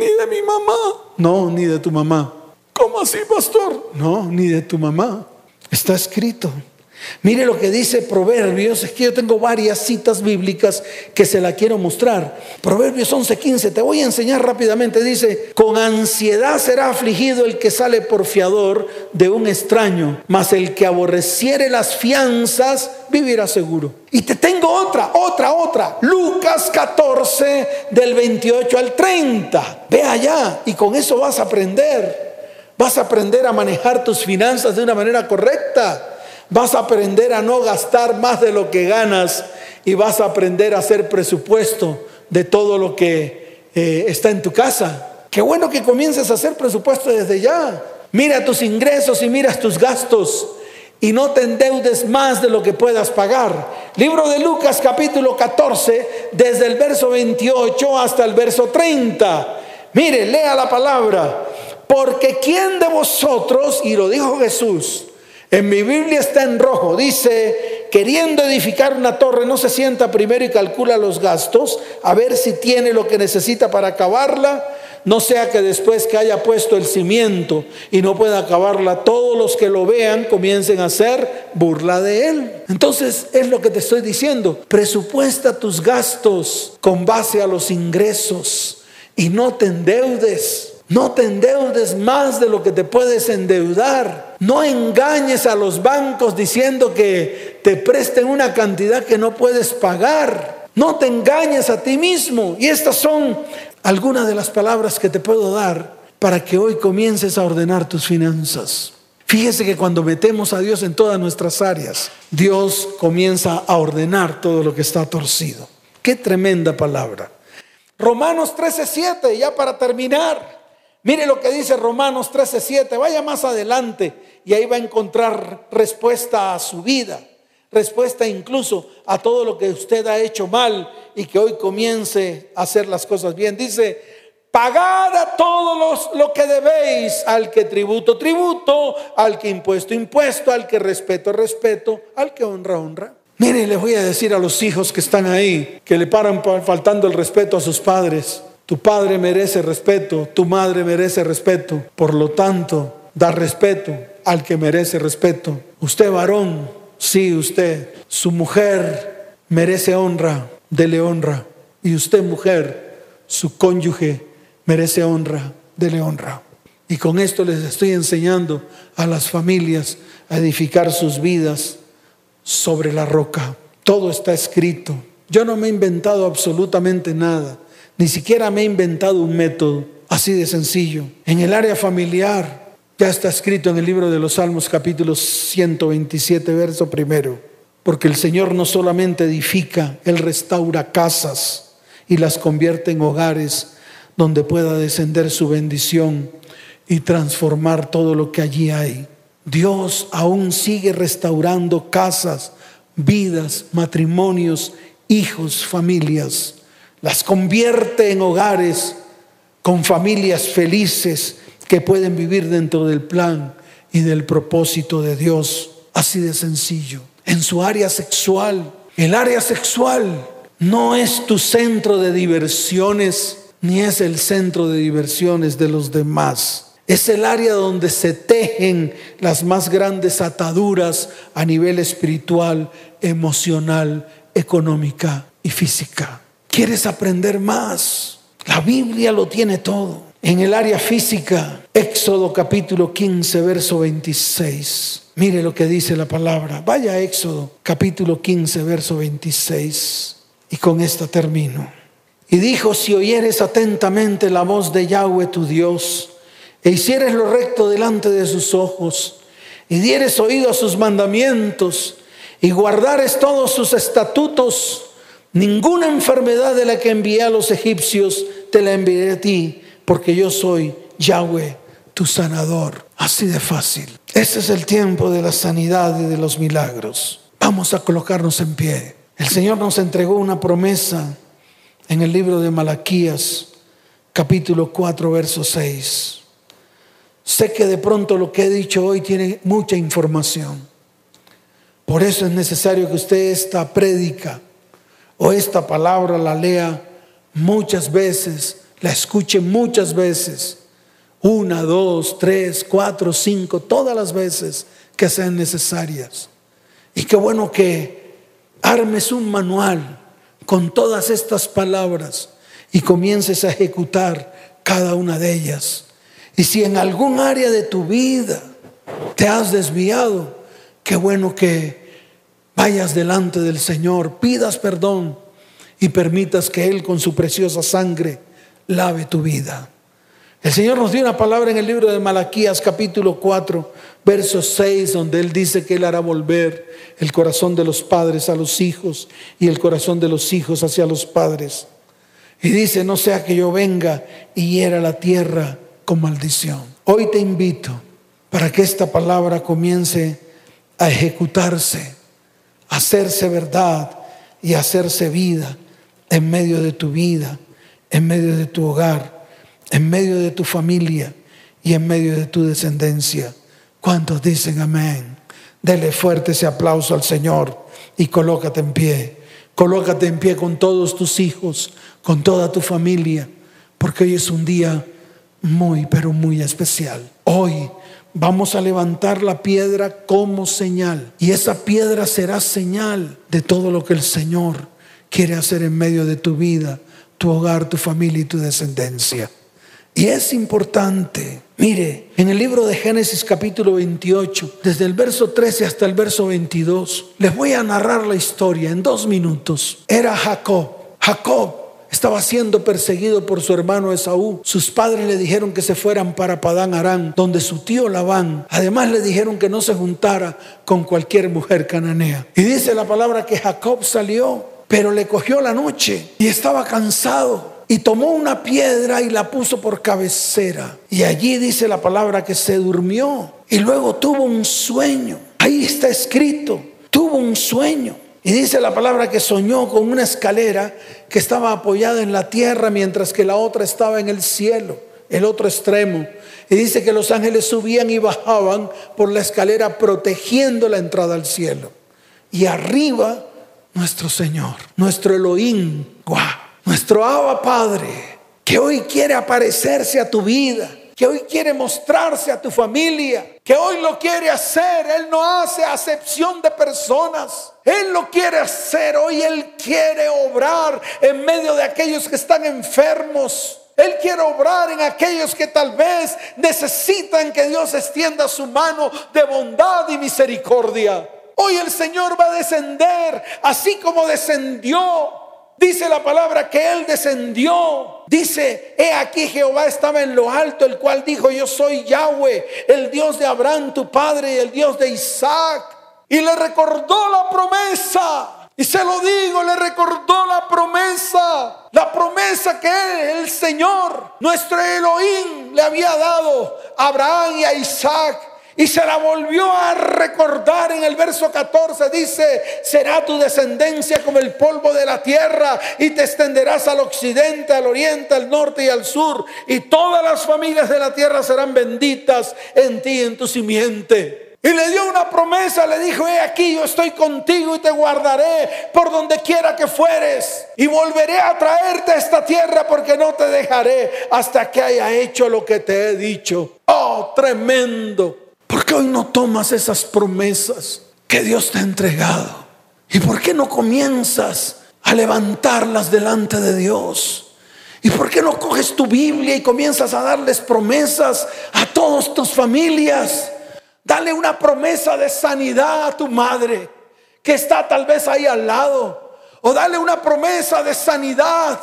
Ni de mi mamá. No, ni de tu mamá. ¿Cómo así, pastor? No, ni de tu mamá. Está escrito. Mire lo que dice Proverbios, es que yo tengo varias citas bíblicas que se la quiero mostrar. Proverbios 11:15, te voy a enseñar rápidamente. Dice, con ansiedad será afligido el que sale por fiador de un extraño, mas el que aborreciere las fianzas vivirá seguro. Y te tengo otra, otra, otra. Lucas 14 del 28 al 30. Ve allá y con eso vas a aprender. Vas a aprender a manejar tus finanzas de una manera correcta. Vas a aprender a no gastar más de lo que ganas y vas a aprender a hacer presupuesto de todo lo que eh, está en tu casa. Qué bueno que comiences a hacer presupuesto desde ya. Mira tus ingresos y miras tus gastos y no te endeudes más de lo que puedas pagar. Libro de Lucas capítulo 14, desde el verso 28 hasta el verso 30. Mire, lea la palabra. Porque ¿quién de vosotros, y lo dijo Jesús, en mi Biblia está en rojo, dice, queriendo edificar una torre, no se sienta primero y calcula los gastos, a ver si tiene lo que necesita para acabarla, no sea que después que haya puesto el cimiento y no pueda acabarla, todos los que lo vean comiencen a hacer burla de él. Entonces es lo que te estoy diciendo, presupuesta tus gastos con base a los ingresos y no te endeudes. No te endeudes más de lo que te puedes endeudar. No engañes a los bancos diciendo que te presten una cantidad que no puedes pagar. No te engañes a ti mismo. Y estas son algunas de las palabras que te puedo dar para que hoy comiences a ordenar tus finanzas. Fíjese que cuando metemos a Dios en todas nuestras áreas, Dios comienza a ordenar todo lo que está torcido. Qué tremenda palabra. Romanos 13:7, ya para terminar. Mire lo que dice Romanos 13:7. Vaya más adelante y ahí va a encontrar respuesta a su vida, respuesta incluso a todo lo que usted ha hecho mal y que hoy comience a hacer las cosas bien. Dice, pagad a todos lo que debéis, al que tributo, tributo, al que impuesto, impuesto, al que respeto, respeto, al que honra, honra. Mire, les voy a decir a los hijos que están ahí, que le paran faltando el respeto a sus padres. Tu padre merece respeto, tu madre merece respeto. Por lo tanto, da respeto al que merece respeto. Usted varón, sí, usted. Su mujer merece honra, dele honra. Y usted mujer, su cónyuge merece honra, dele honra. Y con esto les estoy enseñando a las familias a edificar sus vidas sobre la roca. Todo está escrito. Yo no me he inventado absolutamente nada. Ni siquiera me he inventado un método así de sencillo. En el área familiar ya está escrito en el libro de los Salmos capítulo 127, verso primero. Porque el Señor no solamente edifica, Él restaura casas y las convierte en hogares donde pueda descender su bendición y transformar todo lo que allí hay. Dios aún sigue restaurando casas, vidas, matrimonios, hijos, familias. Las convierte en hogares con familias felices que pueden vivir dentro del plan y del propósito de Dios. Así de sencillo. En su área sexual, el área sexual no es tu centro de diversiones, ni es el centro de diversiones de los demás. Es el área donde se tejen las más grandes ataduras a nivel espiritual, emocional, económica y física. ¿Quieres aprender más? La Biblia lo tiene todo. En el área física, Éxodo capítulo 15, verso 26. Mire lo que dice la palabra. Vaya a Éxodo capítulo 15, verso 26. Y con esta termino. Y dijo, si oyeres atentamente la voz de Yahweh tu Dios, e hicieres lo recto delante de sus ojos, y dieres oído a sus mandamientos, y guardares todos sus estatutos, Ninguna enfermedad de la que envié a los egipcios te la enviaré a ti, porque yo soy Yahweh, tu sanador. Así de fácil. Este es el tiempo de la sanidad y de los milagros. Vamos a colocarnos en pie. El Señor nos entregó una promesa en el libro de Malaquías, capítulo 4, verso 6. Sé que de pronto lo que he dicho hoy tiene mucha información. Por eso es necesario que usted esta prédica o esta palabra la lea muchas veces, la escuche muchas veces, una, dos, tres, cuatro, cinco, todas las veces que sean necesarias. Y qué bueno que armes un manual con todas estas palabras y comiences a ejecutar cada una de ellas. Y si en algún área de tu vida te has desviado, qué bueno que vayas delante del Señor, pidas perdón y permitas que Él con su preciosa sangre lave tu vida. El Señor nos dio una palabra en el libro de Malaquías capítulo 4, verso 6, donde Él dice que Él hará volver el corazón de los padres a los hijos y el corazón de los hijos hacia los padres. Y dice, no sea que yo venga y hiera la tierra con maldición. Hoy te invito para que esta palabra comience a ejecutarse hacerse verdad y hacerse vida en medio de tu vida, en medio de tu hogar, en medio de tu familia y en medio de tu descendencia. ¿Cuántos dicen amén? Dele fuerte ese aplauso al Señor y colócate en pie. Colócate en pie con todos tus hijos, con toda tu familia, porque hoy es un día muy, pero muy especial. Hoy Vamos a levantar la piedra como señal. Y esa piedra será señal de todo lo que el Señor quiere hacer en medio de tu vida, tu hogar, tu familia y tu descendencia. Y es importante, mire, en el libro de Génesis capítulo 28, desde el verso 13 hasta el verso 22, les voy a narrar la historia en dos minutos. Era Jacob. Jacob estaba siendo perseguido por su hermano Esaú. Sus padres le dijeron que se fueran para Padán Arán, donde su tío Labán. Además le dijeron que no se juntara con cualquier mujer cananea. Y dice la palabra que Jacob salió, pero le cogió la noche y estaba cansado. Y tomó una piedra y la puso por cabecera. Y allí dice la palabra que se durmió. Y luego tuvo un sueño. Ahí está escrito. Tuvo un sueño. Y dice la palabra que soñó con una escalera que estaba apoyada en la tierra mientras que la otra estaba en el cielo, el otro extremo. Y dice que los ángeles subían y bajaban por la escalera protegiendo la entrada al cielo. Y arriba nuestro Señor, nuestro Elohim, nuestro Abba Padre, que hoy quiere aparecerse a tu vida que hoy quiere mostrarse a tu familia, que hoy lo quiere hacer. Él no hace acepción de personas. Él lo quiere hacer. Hoy Él quiere obrar en medio de aquellos que están enfermos. Él quiere obrar en aquellos que tal vez necesitan que Dios extienda su mano de bondad y misericordia. Hoy el Señor va a descender, así como descendió. Dice la palabra que Él descendió. Dice, he aquí Jehová estaba en lo alto, el cual dijo, yo soy Yahweh, el Dios de Abraham, tu padre, y el Dios de Isaac. Y le recordó la promesa. Y se lo digo, le recordó la promesa, la promesa que el Señor, nuestro Elohim, le había dado a Abraham y a Isaac. Y se la volvió a recordar en el verso 14. Dice, será tu descendencia como el polvo de la tierra y te extenderás al occidente, al oriente, al norte y al sur. Y todas las familias de la tierra serán benditas en ti, en tu simiente. Y le dio una promesa, le dijo, he aquí, yo estoy contigo y te guardaré por donde quiera que fueres. Y volveré a traerte a esta tierra porque no te dejaré hasta que haya hecho lo que te he dicho. Oh, tremendo. ¿Por qué hoy no tomas esas promesas que Dios te ha entregado? ¿Y por qué no comienzas a levantarlas delante de Dios? ¿Y por qué no coges tu Biblia y comienzas a darles promesas a todas tus familias? Dale una promesa de sanidad a tu madre que está tal vez ahí al lado. O dale una promesa de sanidad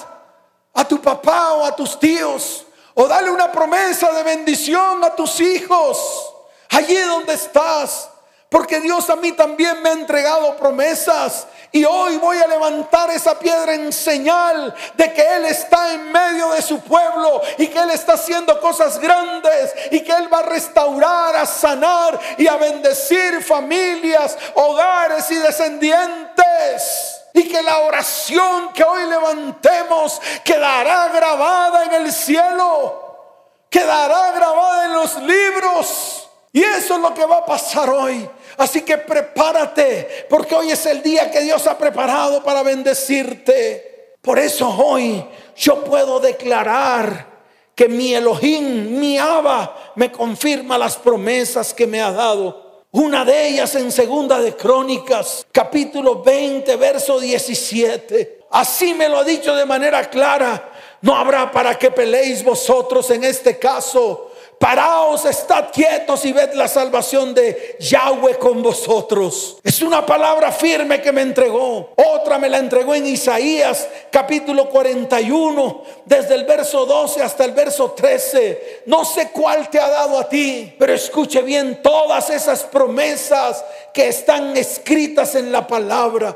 a tu papá o a tus tíos. O dale una promesa de bendición a tus hijos. Allí donde estás. Porque Dios a mí también me ha entregado promesas. Y hoy voy a levantar esa piedra en señal de que Él está en medio de su pueblo y que Él está haciendo cosas grandes y que Él va a restaurar, a sanar y a bendecir familias, hogares y descendientes. Y que la oración que hoy levantemos quedará grabada en el cielo, quedará grabada en los libros. Y eso es lo que va a pasar hoy. Así que prepárate, porque hoy es el día que Dios ha preparado para bendecirte. Por eso hoy yo puedo declarar que mi Elohim, mi Abba, me confirma las promesas que me ha dado. Una de ellas en Segunda de Crónicas, capítulo 20, verso 17. Así me lo ha dicho de manera clara. No habrá para que peleéis vosotros en este caso Paraos, estad quietos y ved la salvación de Yahweh con vosotros. Es una palabra firme que me entregó. Otra me la entregó en Isaías capítulo 41, desde el verso 12 hasta el verso 13. No sé cuál te ha dado a ti, pero escuche bien todas esas promesas que están escritas en la palabra.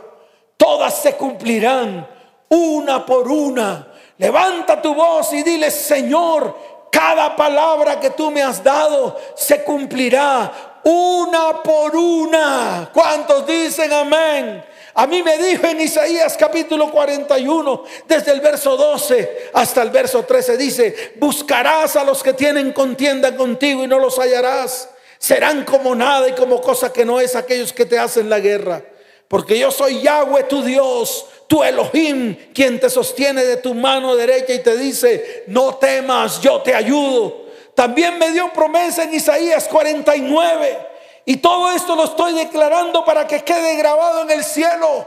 Todas se cumplirán una por una. Levanta tu voz y dile, Señor, cada palabra que tú me has dado se cumplirá una por una. ¿Cuántos dicen amén? A mí me dijo en Isaías capítulo 41, desde el verso 12 hasta el verso 13, dice, buscarás a los que tienen contienda contigo y no los hallarás. Serán como nada y como cosa que no es aquellos que te hacen la guerra. Porque yo soy Yahweh tu Dios, tu Elohim, quien te sostiene de tu mano derecha y te dice, no temas, yo te ayudo. También me dio promesa en Isaías 49. Y todo esto lo estoy declarando para que quede grabado en el cielo.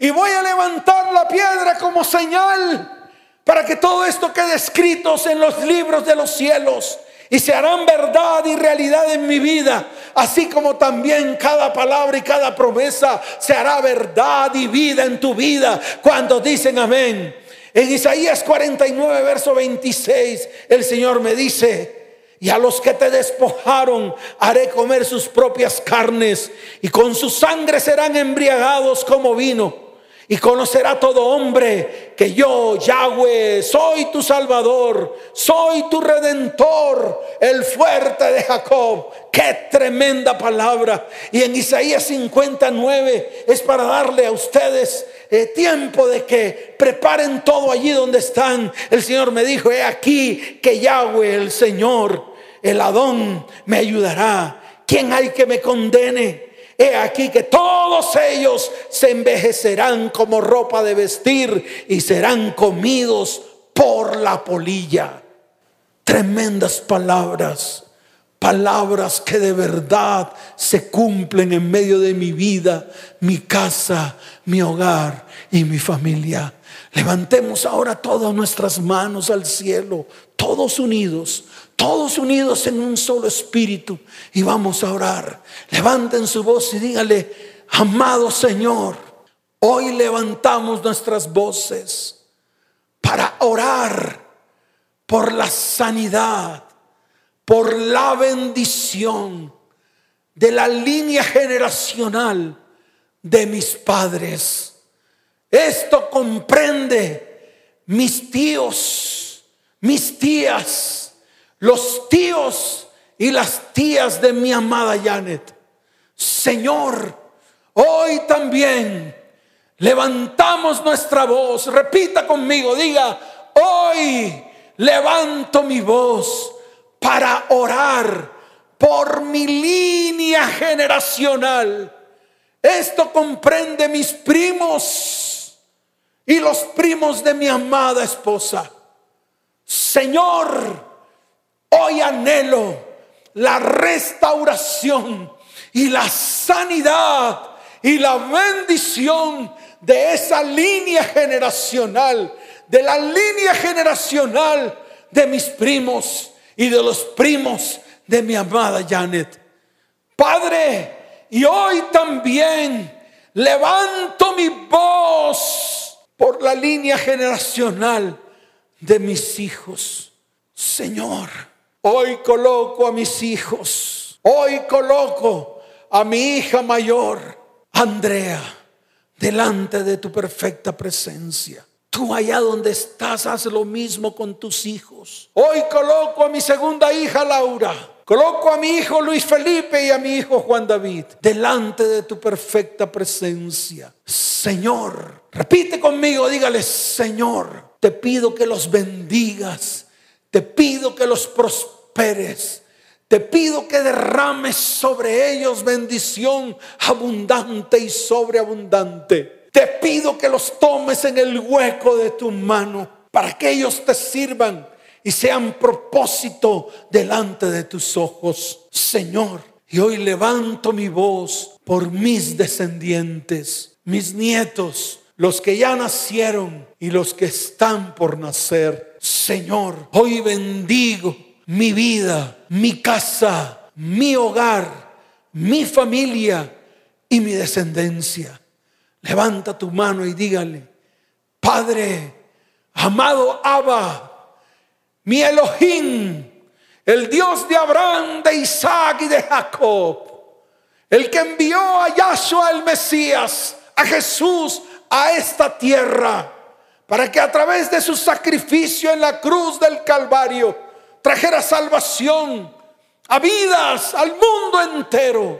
Y voy a levantar la piedra como señal para que todo esto quede escrito en los libros de los cielos y se harán verdad y realidad en mi vida, así como también cada palabra y cada promesa se hará verdad y vida en tu vida cuando dicen amén. En Isaías 49, verso 26, el Señor me dice, y a los que te despojaron haré comer sus propias carnes, y con su sangre serán embriagados como vino. Y conocerá todo hombre que yo, Yahweh, soy tu Salvador, soy tu Redentor, el fuerte de Jacob. Qué tremenda palabra. Y en Isaías 59 es para darle a ustedes eh, tiempo de que preparen todo allí donde están. El Señor me dijo, he aquí que Yahweh, el Señor, el Adón, me ayudará. ¿Quién hay que me condene? He aquí que todos ellos se envejecerán como ropa de vestir y serán comidos por la polilla. Tremendas palabras, palabras que de verdad se cumplen en medio de mi vida, mi casa, mi hogar y mi familia. Levantemos ahora todas nuestras manos al cielo, todos unidos todos unidos en un solo espíritu y vamos a orar. Levanten su voz y díganle amado Señor, hoy levantamos nuestras voces para orar por la sanidad, por la bendición de la línea generacional de mis padres. Esto comprende mis tíos, mis tías, los tíos y las tías de mi amada Janet. Señor, hoy también levantamos nuestra voz. Repita conmigo, diga, hoy levanto mi voz para orar por mi línea generacional. Esto comprende mis primos y los primos de mi amada esposa. Señor, hoy anhelo la restauración y la sanidad y la bendición de esa línea generacional, de la línea generacional de mis primos y de los primos de mi amada Janet. Padre, y hoy también levanto mi voz por la línea generacional de mis hijos. Señor, hoy coloco a mis hijos, hoy coloco a mi hija mayor, Andrea, delante de tu perfecta presencia. Tú allá donde estás, haz lo mismo con tus hijos. Hoy coloco a mi segunda hija Laura. Coloco a mi hijo Luis Felipe y a mi hijo Juan David delante de tu perfecta presencia. Señor, repite conmigo, dígale, Señor, te pido que los bendigas, te pido que los prosperes, te pido que derrames sobre ellos bendición abundante y sobreabundante. Te pido que los tomes en el hueco de tu mano para que ellos te sirvan y sean propósito delante de tus ojos, Señor. Y hoy levanto mi voz por mis descendientes, mis nietos, los que ya nacieron y los que están por nacer. Señor, hoy bendigo mi vida, mi casa, mi hogar, mi familia y mi descendencia. Levanta tu mano y dígale, Padre, amado Abba, mi Elohim, el Dios de Abraham, de Isaac y de Jacob, el que envió a Yahshua el Mesías, a Jesús, a esta tierra, para que a través de su sacrificio en la cruz del Calvario trajera salvación a vidas, al mundo entero.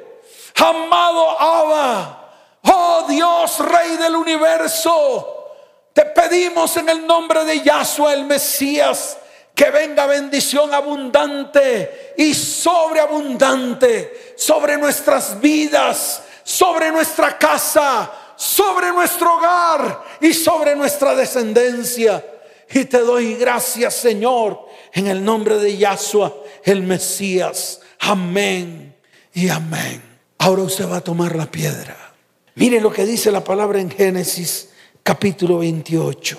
Amado Abba, Oh Dios, Rey del universo, te pedimos en el nombre de Yahshua el Mesías que venga bendición abundante y sobreabundante sobre nuestras vidas, sobre nuestra casa, sobre nuestro hogar y sobre nuestra descendencia. Y te doy gracias, Señor, en el nombre de Yahshua, el Mesías. Amén y amén. Ahora usted va a tomar la piedra. Mire lo que dice la palabra en Génesis capítulo 28.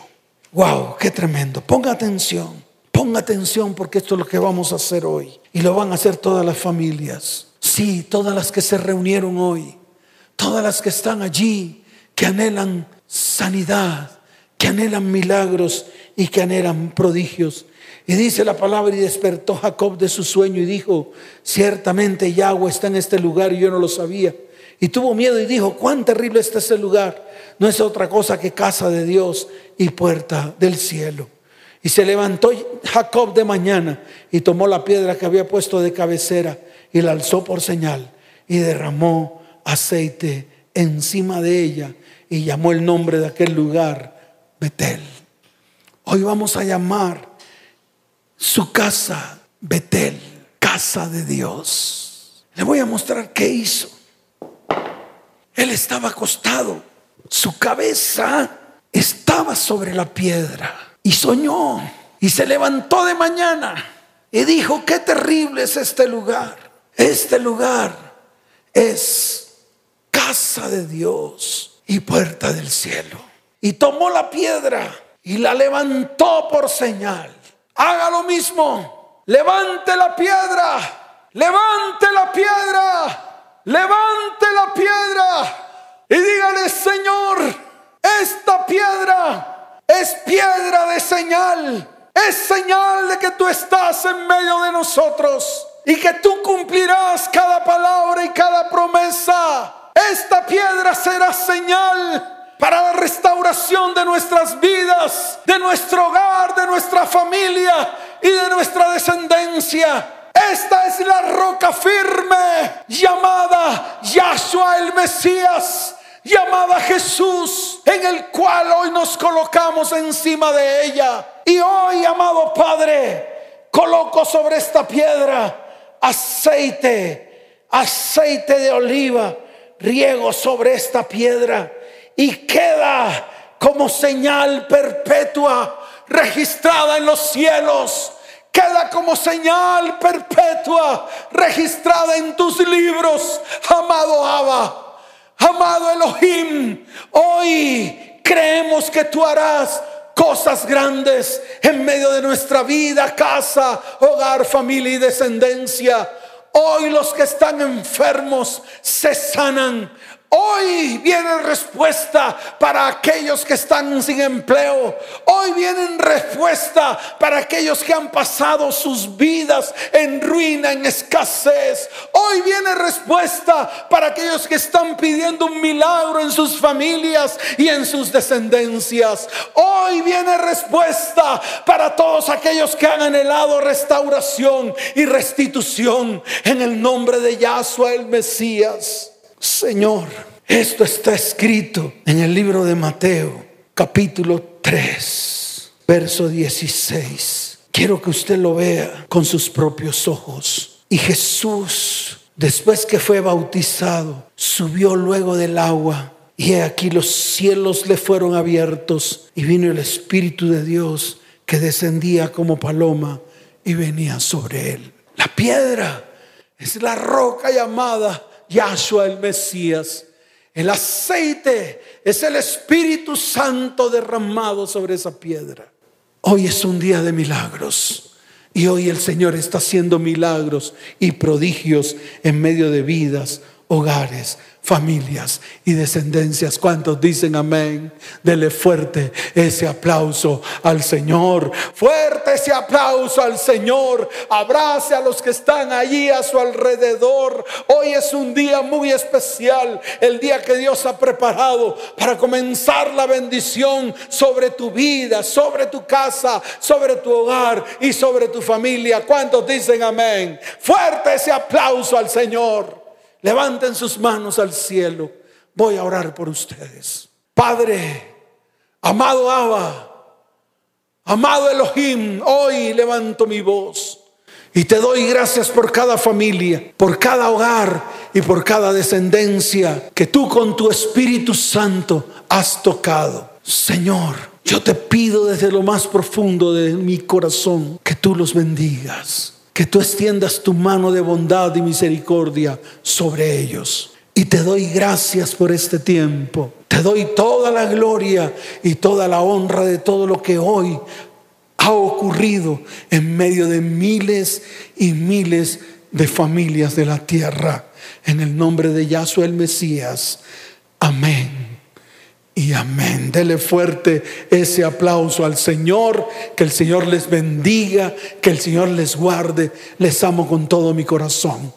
Wow, qué tremendo. Ponga atención. Ponga atención porque esto es lo que vamos a hacer hoy. Y lo van a hacer todas las familias. Sí, todas las que se reunieron hoy. Todas las que están allí, que anhelan sanidad, que anhelan milagros y que anhelan prodigios. Y dice la palabra, y despertó Jacob de su sueño y dijo, ciertamente Yahweh está en este lugar y yo no lo sabía. Y tuvo miedo y dijo, cuán terrible está ese lugar. No es otra cosa que casa de Dios y puerta del cielo. Y se levantó Jacob de mañana y tomó la piedra que había puesto de cabecera y la alzó por señal y derramó aceite encima de ella y llamó el nombre de aquel lugar Betel. Hoy vamos a llamar su casa Betel, casa de Dios. Le voy a mostrar qué hizo. Él estaba acostado, su cabeza estaba sobre la piedra y soñó y se levantó de mañana y dijo, qué terrible es este lugar. Este lugar es casa de Dios y puerta del cielo. Y tomó la piedra y la levantó por señal. Haga lo mismo. Levante la piedra. Levante la piedra Levante la piedra. Y dígale, Señor, esta piedra es piedra de señal. Es señal de que tú estás en medio de nosotros y que tú cumplirás cada palabra y cada promesa. Esta piedra será señal para la restauración de nuestras vidas, de nuestro hogar, de nuestra familia y de nuestra descendencia. Esta es la roca firme llamada Yahshua el Mesías, llamada Jesús, en el cual hoy nos colocamos encima de ella. Y hoy, amado Padre, coloco sobre esta piedra aceite, aceite de oliva, riego sobre esta piedra y queda como señal perpetua registrada en los cielos queda como señal perpetua registrada en tus libros, amado Abba, amado Elohim. Hoy creemos que tú harás cosas grandes en medio de nuestra vida, casa, hogar, familia y descendencia. Hoy los que están enfermos se sanan. Hoy viene respuesta para aquellos que están sin empleo. Hoy viene respuesta para aquellos que han pasado sus vidas en ruina, en escasez. Hoy viene respuesta para aquellos que están pidiendo un milagro en sus familias y en sus descendencias. Hoy viene respuesta para todos aquellos que han anhelado restauración y restitución en el nombre de Yahshua el Mesías. Señor, esto está escrito en el libro de Mateo, capítulo 3, verso 16. Quiero que usted lo vea con sus propios ojos. Y Jesús, después que fue bautizado, subió luego del agua. Y aquí los cielos le fueron abiertos y vino el Espíritu de Dios que descendía como paloma y venía sobre él. La piedra es la roca llamada Yahshua el Mesías. El aceite es el Espíritu Santo derramado sobre esa piedra. Hoy es un día de milagros. Y hoy el Señor está haciendo milagros y prodigios en medio de vidas, hogares, familias y descendencias. ¿Cuántos dicen amén? Dele fuerte ese aplauso al Señor. Fuerte ese aplauso al Señor. Abrace a los que están allí a su alrededor. Hoy es un día muy especial. El día que Dios ha preparado para comenzar la bendición sobre tu vida, sobre tu casa, sobre tu hogar y sobre tu familia. ¿Cuántos dicen amén? Fuerte ese aplauso al Señor. Levanten sus manos al cielo. Voy a orar por ustedes. Padre, amado Abba, amado Elohim, hoy levanto mi voz y te doy gracias por cada familia, por cada hogar y por cada descendencia que tú con tu Espíritu Santo has tocado. Señor, yo te pido desde lo más profundo de mi corazón que tú los bendigas que tú extiendas tu mano de bondad y misericordia sobre ellos. Y te doy gracias por este tiempo. Te doy toda la gloria y toda la honra de todo lo que hoy ha ocurrido en medio de miles y miles de familias de la tierra. En el nombre de Yahshua el Mesías. Amén y amén. Dele fuerte ese aplauso al Señor. Que el Señor les bendiga, que el Señor les guarde. Les amo con todo mi corazón.